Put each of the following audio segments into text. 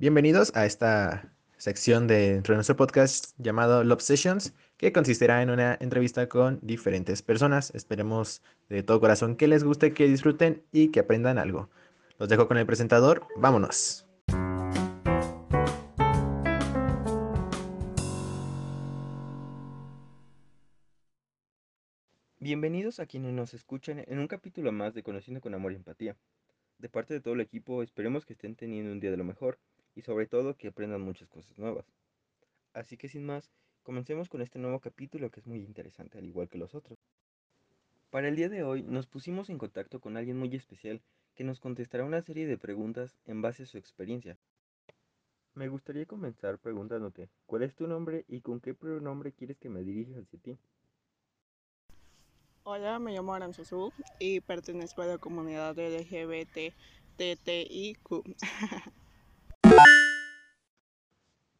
Bienvenidos a esta sección de, nuestro podcast llamado Love Sessions, que consistirá en una entrevista con diferentes personas. Esperemos de todo corazón que les guste, que disfruten y que aprendan algo. Los dejo con el presentador. Vámonos. Bienvenidos a quienes nos escuchan en un capítulo más de Conociendo con Amor y Empatía. De parte de todo el equipo, esperemos que estén teniendo un día de lo mejor y sobre todo que aprendan muchas cosas nuevas. Así que sin más, comencemos con este nuevo capítulo que es muy interesante al igual que los otros. Para el día de hoy nos pusimos en contacto con alguien muy especial que nos contestará una serie de preguntas en base a su experiencia. Me gustaría comenzar preguntándote, ¿cuál es tu nombre y con qué pronombre quieres que me dirija hacia ti? Hola, me llamo Aranzazú y pertenezco a la comunidad LGBTTIQ.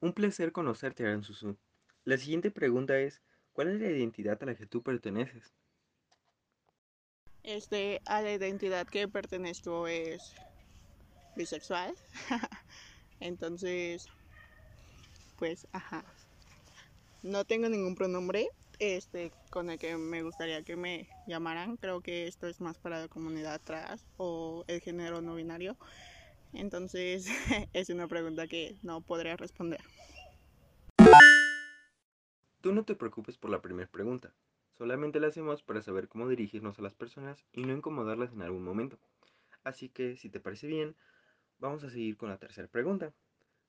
Un placer conocerte, Aranzazú. La siguiente pregunta es, ¿cuál es la identidad a la que tú perteneces? Este, a la identidad que pertenezco es bisexual. Entonces, pues, ajá. No tengo ningún pronombre este con el que me gustaría que me llamaran. Creo que esto es más para la comunidad trans o el género no binario. Entonces es una pregunta que no podría responder. Tú no te preocupes por la primera pregunta. Solamente la hacemos para saber cómo dirigirnos a las personas y no incomodarlas en algún momento. Así que, si te parece bien, vamos a seguir con la tercera pregunta.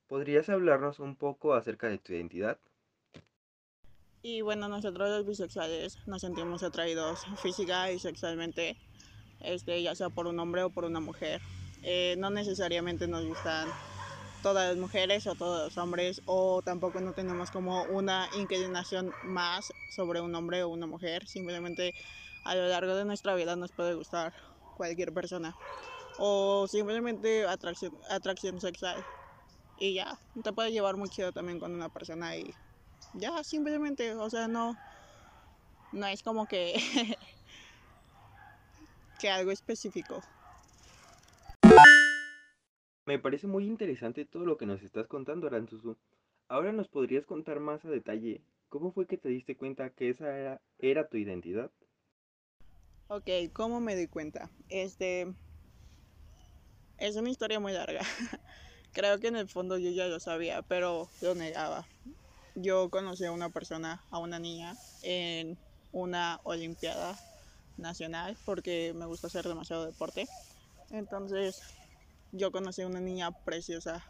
¿Podrías hablarnos un poco acerca de tu identidad? Y bueno, nosotros los bisexuales nos sentimos atraídos física y sexualmente, este, ya sea por un hombre o por una mujer. Eh, no necesariamente nos gustan todas las mujeres o todos los hombres, o tampoco no tenemos como una inclinación más sobre un hombre o una mujer. Simplemente a lo largo de nuestra vida nos puede gustar cualquier persona. O simplemente atracción, atracción sexual. Y ya, te puede llevar muy chido también con una persona y ya, simplemente, o sea, no, no es como que, que algo específico. Me parece muy interesante todo lo que nos estás contando, Aranzuzu. Ahora nos podrías contar más a detalle cómo fue que te diste cuenta que esa era, era tu identidad. Ok, ¿cómo me di cuenta? Este es una historia muy larga. Creo que en el fondo yo ya lo sabía, pero lo negaba yo conocí a una persona, a una niña, en una Olimpiada Nacional porque me gusta hacer demasiado deporte. Entonces yo conocí a una niña preciosa.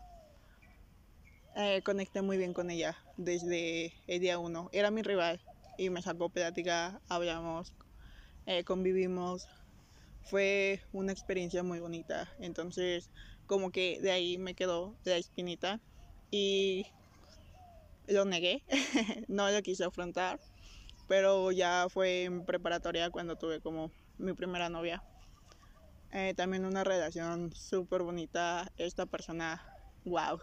Eh, conecté muy bien con ella desde el día uno. Era mi rival y me sacó plática, hablamos, eh, convivimos. Fue una experiencia muy bonita. Entonces como que de ahí me quedó la espinita y lo negué, no lo quise afrontar, pero ya fue en preparatoria cuando tuve como mi primera novia. Eh, también una relación súper bonita, esta persona, wow,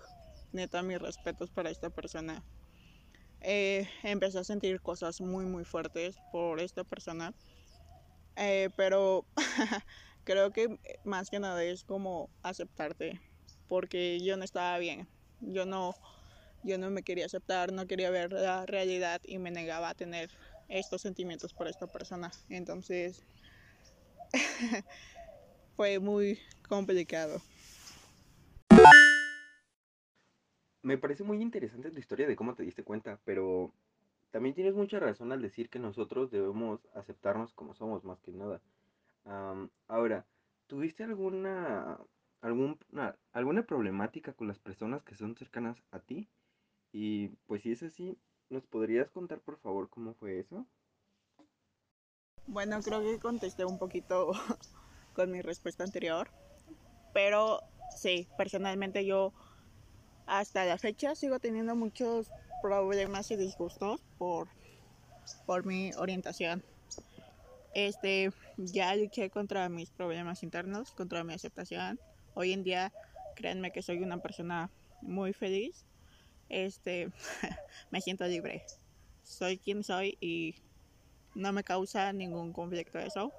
neta mis respetos para esta persona. Eh, empecé a sentir cosas muy muy fuertes por esta persona, eh, pero creo que más que nada es como aceptarte, porque yo no estaba bien, yo no yo no me quería aceptar, no quería ver la realidad y me negaba a tener estos sentimientos por esta persona. Entonces fue muy complicado. Me parece muy interesante tu historia de cómo te diste cuenta, pero también tienes mucha razón al decir que nosotros debemos aceptarnos como somos más que nada. ahora, ¿tuviste alguna, alguna, alguna problemática con las personas que son cercanas a ti? Y pues si es así, ¿nos podrías contar por favor cómo fue eso? Bueno, creo que contesté un poquito con mi respuesta anterior, pero sí, personalmente yo hasta la fecha sigo teniendo muchos problemas y disgustos por, por mi orientación. Este, ya luché contra mis problemas internos, contra mi aceptación. Hoy en día, créanme que soy una persona muy feliz este, me siento libre. Soy quien soy y no me causa ningún conflicto eso.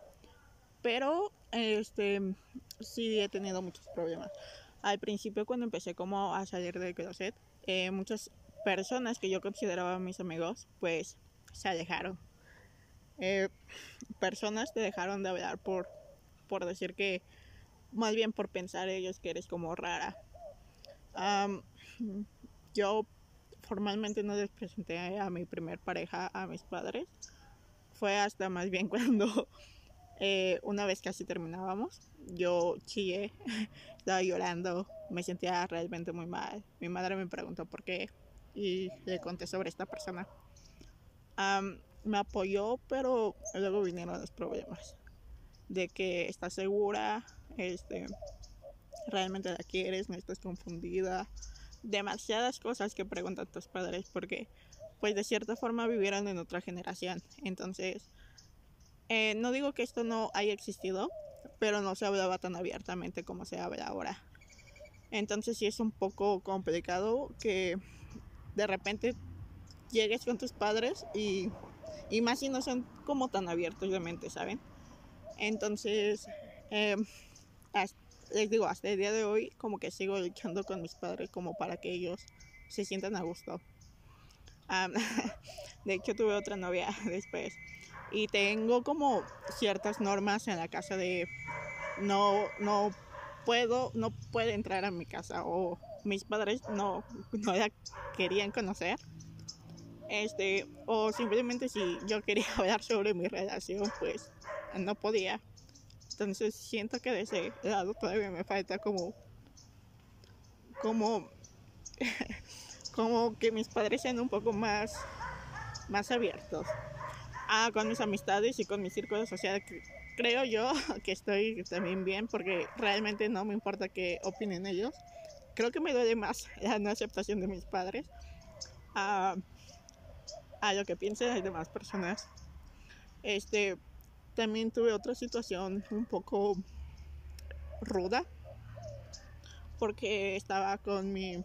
Pero, este, sí he tenido muchos problemas. al principio cuando empecé como a salir del closet, eh, muchas personas que yo consideraba mis amigos, pues se alejaron. Eh, personas te dejaron de hablar por, por decir que, más bien por pensar ellos que eres como rara. yo formalmente no les presenté a mi primer pareja a mis padres. Fue hasta más bien cuando eh, una vez casi terminábamos, yo chillé, estaba llorando, me sentía realmente muy mal. Mi madre me preguntó por qué y le conté sobre esta persona. me apoyó, pero luego vinieron los problemas de que estás segura, este, realmente la quieres, no estás confundida, demasiadas cosas que preguntan tus padres porque pues de cierta forma vivieron en otra generación. Entonces, eh, no digo que esto no haya existido, pero no se hablaba tan abiertamente como se habla ahora. Entonces sí es un poco complicado que de repente llegues con tus padres y, y más si no son como tan abiertos de mente, ¿saben? Entonces, eh, les digo, hasta el día de hoy como que sigo luchando con mis padres como para que ellos se sientan a gusto. de hecho tuve otra novia después y tengo como ciertas normas en la casa de no no puedo no puede entrar a mi casa o mis padres no no la querían conocer. Este o simplemente si yo quería hablar sobre mi relación pues no podía. Entonces siento que de ese lado todavía me falta como como como que mis padres sean un poco más más abiertos ah, con mis amistades y con mi círculo social creo yo que estoy también bien porque realmente no me importa qué opinen ellos creo que me duele más la no aceptación de mis padres a, a lo que piensen las demás personas este también tuve otra situación un poco ruda porque estaba con mi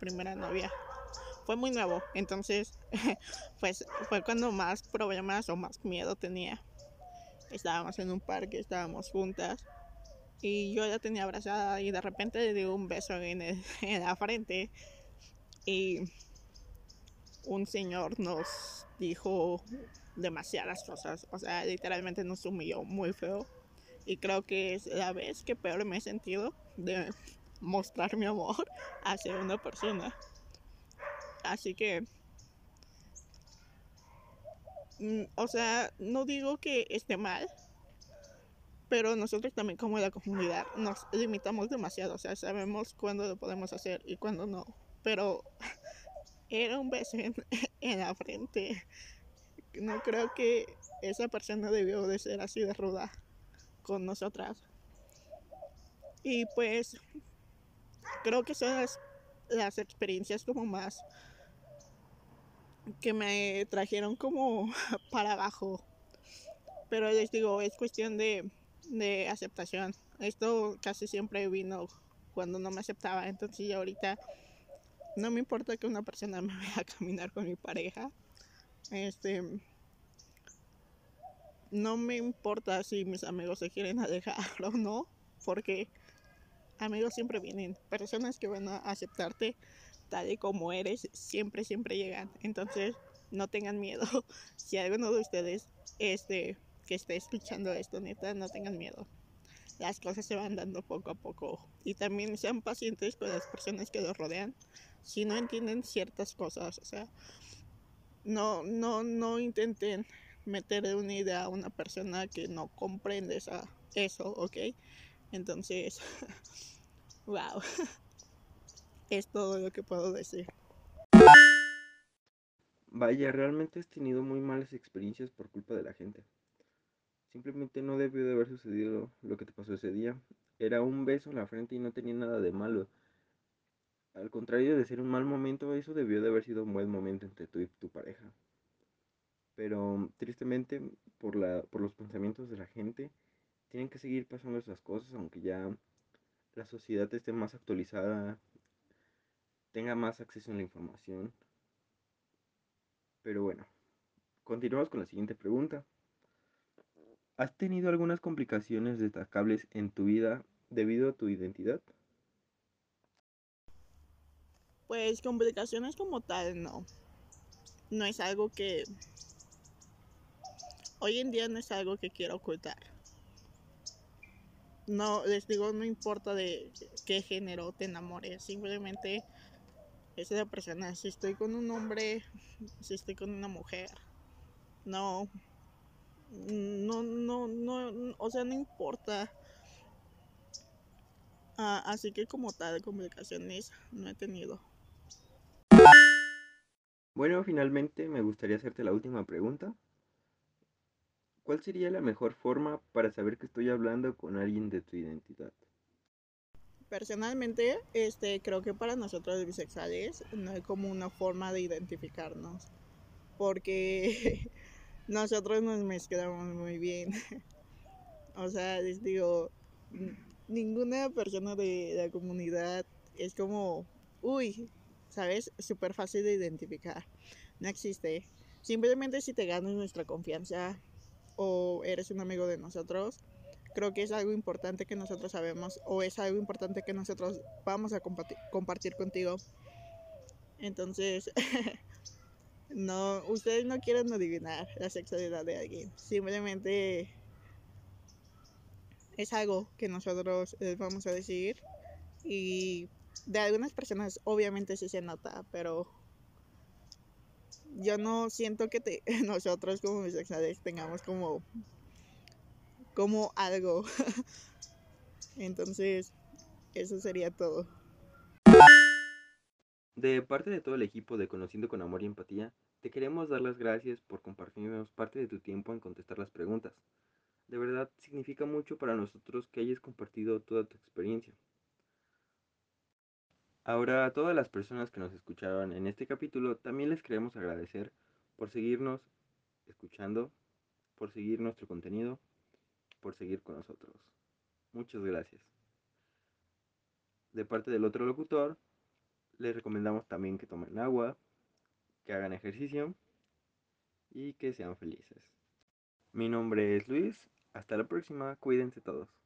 primera novia. Fue muy nuevo, entonces pues fue cuando más problemas o más miedo tenía. Estábamos en un parque, estábamos juntas y yo la tenía abrazada y de repente le di un beso en, en la frente y un señor nos dijo demasiadas cosas. O sea, literalmente nos humilló muy feo. Y creo que es la vez que peor me he sentido de mostrar mi amor hacia una persona. Así que, mm, o sea, no digo que esté mal, pero nosotros también como la comunidad nos limitamos demasiado. O sea, sabemos cuándo lo podemos hacer y cuándo no. Pero era un beso en, en la frente no creo que esa persona debió de ser así de ruda con nosotras. Y pues creo que son las, experiencias como más que me trajeron como para abajo. Pero les digo, es cuestión de, de aceptación. Esto casi siempre vino cuando no me aceptaba. Entonces ya ahorita no me importa que una persona me vea caminar con mi pareja este. No me importa si mis amigos se quieren alejar o no, porque amigos siempre vienen. Personas que van a aceptarte tal y como eres, siempre, siempre llegan. Entonces, no tengan miedo. Si alguno de ustedes este, que esté escuchando esto, neta, no tengan miedo. Las cosas se van dando poco a poco. Y también sean pacientes con las personas que los rodean. Si no entienden ciertas cosas, o sea, no, no, no intenten meter una idea a una persona que no comprende esa, eso, ¿ok? Entonces, wow, es todo lo que puedo decir. Vaya, realmente has tenido muy malas experiencias por culpa de la gente. Simplemente no debió de haber sucedido lo que te pasó ese día. Era un beso en la frente y no tenía nada de malo. Al contrario de ser un mal momento, eso debió de haber sido un buen momento entre tú y tu pareja. Pero tristemente, por, la, por los pensamientos de la gente, tienen que seguir pasando esas cosas, aunque ya la sociedad esté más actualizada, tenga más acceso a la información. Pero bueno, continuamos con la siguiente pregunta. ¿Has tenido algunas complicaciones destacables en tu vida debido a tu identidad? Pues complicaciones como tal, no. No es algo que... Hoy en día no es algo que quiero ocultar. No, les digo, no importa de qué género te enamores, simplemente es la persona. Si estoy con un hombre, si estoy con una mujer, no, no, no, no, o sea, no importa. Ah, así que como tal, complicaciones no he tenido. Bueno, finalmente me gustaría hacerte la última pregunta. ¿Cuál sería la mejor forma para saber que estoy hablando con alguien de tu identidad? Personalmente, este, creo que para nosotros bisexuales no hay como una forma de identificarnos, porque nosotros nos mezclamos muy bien. o sea, les digo, ninguna persona de la comunidad es como, uy, ¿sabes? Súper fácil de identificar. No existe. Simplemente si te ganas nuestra confianza o eres un amigo de nosotros, creo que es algo importante que nosotros sabemos o es algo importante que nosotros vamos a compartir, contigo. Entonces, no, ustedes no quieren adivinar la sexualidad de alguien. Simplemente es algo que nosotros les vamos a decir y de algunas personas obviamente sí se nota, pero yo no siento que te, nosotros como bisexuales tengamos como, como algo. Entonces, eso sería todo. De parte de todo el equipo de Conociendo con Amor y Empatía, te queremos dar las gracias por compartirnos parte de tu tiempo en contestar las preguntas. De verdad significa mucho para nosotros que hayas compartido toda tu experiencia. Ahora, a todas las personas que nos escucharon en este capítulo, también les queremos agradecer por seguirnos escuchando, por seguir nuestro contenido, por seguir con nosotros. Muchas gracias. De parte del otro locutor, les recomendamos también que tomen agua, que hagan ejercicio y que sean felices. Mi nombre es Luis. Hasta la próxima. Cuídense todos.